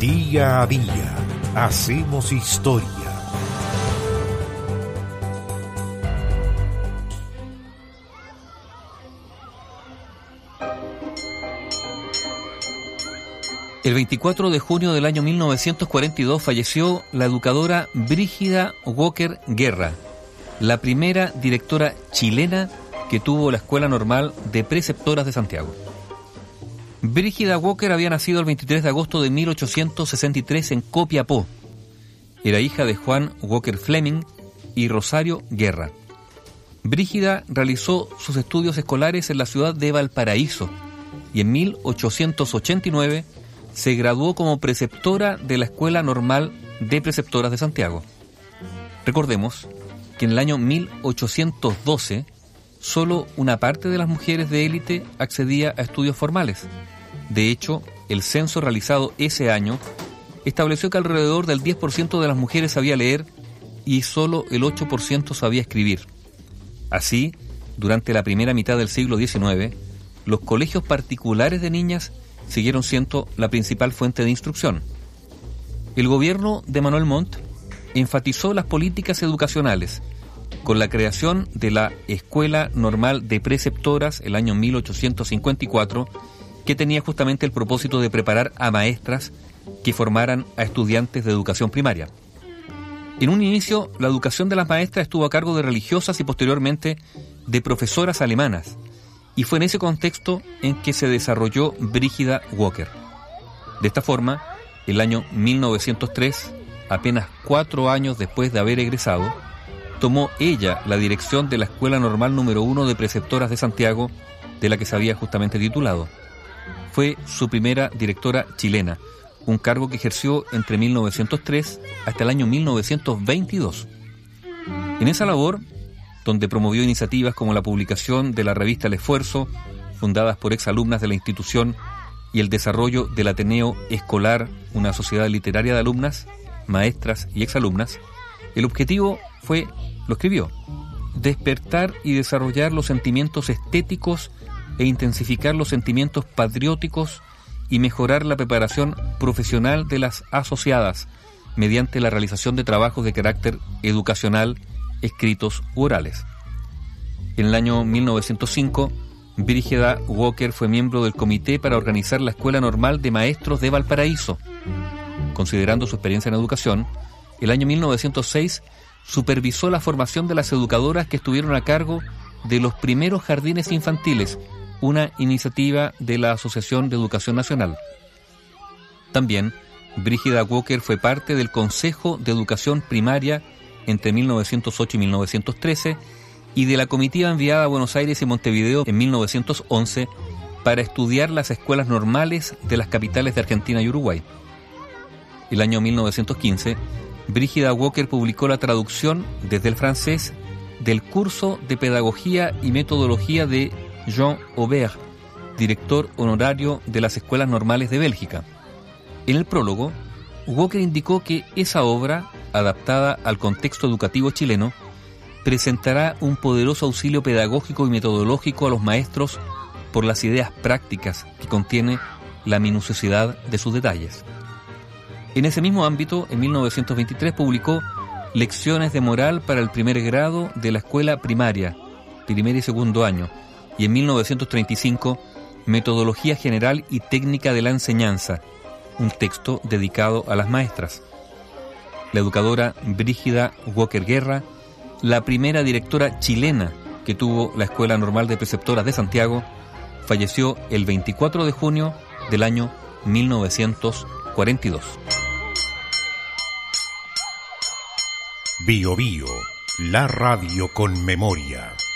Día a día hacemos historia. El 24 de junio del año 1942 falleció la educadora Brígida Walker Guerra, la primera directora chilena que tuvo la Escuela Normal de Preceptoras de Santiago. Brígida Walker había nacido el 23 de agosto de 1863 en Copiapó. Era hija de Juan Walker Fleming y Rosario Guerra. Brígida realizó sus estudios escolares en la ciudad de Valparaíso y en 1889 se graduó como preceptora de la Escuela Normal de Preceptoras de Santiago. Recordemos que en el año 1812 solo una parte de las mujeres de élite accedía a estudios formales. De hecho, el censo realizado ese año estableció que alrededor del 10% de las mujeres sabía leer y solo el 8% sabía escribir. Así, durante la primera mitad del siglo XIX, los colegios particulares de niñas siguieron siendo la principal fuente de instrucción. El gobierno de Manuel Montt enfatizó las políticas educacionales con la creación de la Escuela Normal de Preceptoras el año 1854, que tenía justamente el propósito de preparar a maestras que formaran a estudiantes de educación primaria. En un inicio, la educación de las maestras estuvo a cargo de religiosas y posteriormente de profesoras alemanas, y fue en ese contexto en que se desarrolló Brígida Walker. De esta forma, el año 1903, apenas cuatro años después de haber egresado, tomó ella la dirección de la Escuela Normal número uno de Preceptoras de Santiago, de la que se había justamente titulado. Fue su primera directora chilena, un cargo que ejerció entre 1903 hasta el año 1922. En esa labor, donde promovió iniciativas como la publicación de la revista El Esfuerzo, fundadas por exalumnas de la institución, y el desarrollo del Ateneo Escolar, una sociedad literaria de alumnas, maestras y exalumnas, el objetivo fue, lo escribió, despertar y desarrollar los sentimientos estéticos e intensificar los sentimientos patrióticos y mejorar la preparación profesional de las asociadas mediante la realización de trabajos de carácter educacional, escritos u orales. En el año 1905, Brígida Walker fue miembro del comité para organizar la Escuela Normal de Maestros de Valparaíso. Considerando su experiencia en educación, el año 1906 supervisó la formación de las educadoras que estuvieron a cargo de los primeros jardines infantiles, una iniciativa de la Asociación de Educación Nacional. También, Brígida Walker fue parte del Consejo de Educación Primaria entre 1908 y 1913 y de la comitiva enviada a Buenos Aires y Montevideo en 1911 para estudiar las escuelas normales de las capitales de Argentina y Uruguay. El año 1915, Brígida Walker publicó la traducción desde el francés del curso de Pedagogía y Metodología de Jean Aubert, director honorario de las Escuelas Normales de Bélgica. En el prólogo, Walker indicó que esa obra, adaptada al contexto educativo chileno, presentará un poderoso auxilio pedagógico y metodológico a los maestros por las ideas prácticas que contiene la minuciosidad de sus detalles. En ese mismo ámbito, en 1923 publicó Lecciones de Moral para el primer grado de la escuela primaria, primer y segundo año, y en 1935 Metodología General y Técnica de la Enseñanza, un texto dedicado a las maestras. La educadora Brígida Walker Guerra, la primera directora chilena que tuvo la Escuela Normal de Preceptoras de Santiago, falleció el 24 de junio del año 1942. Bio Bio, la radio con memoria.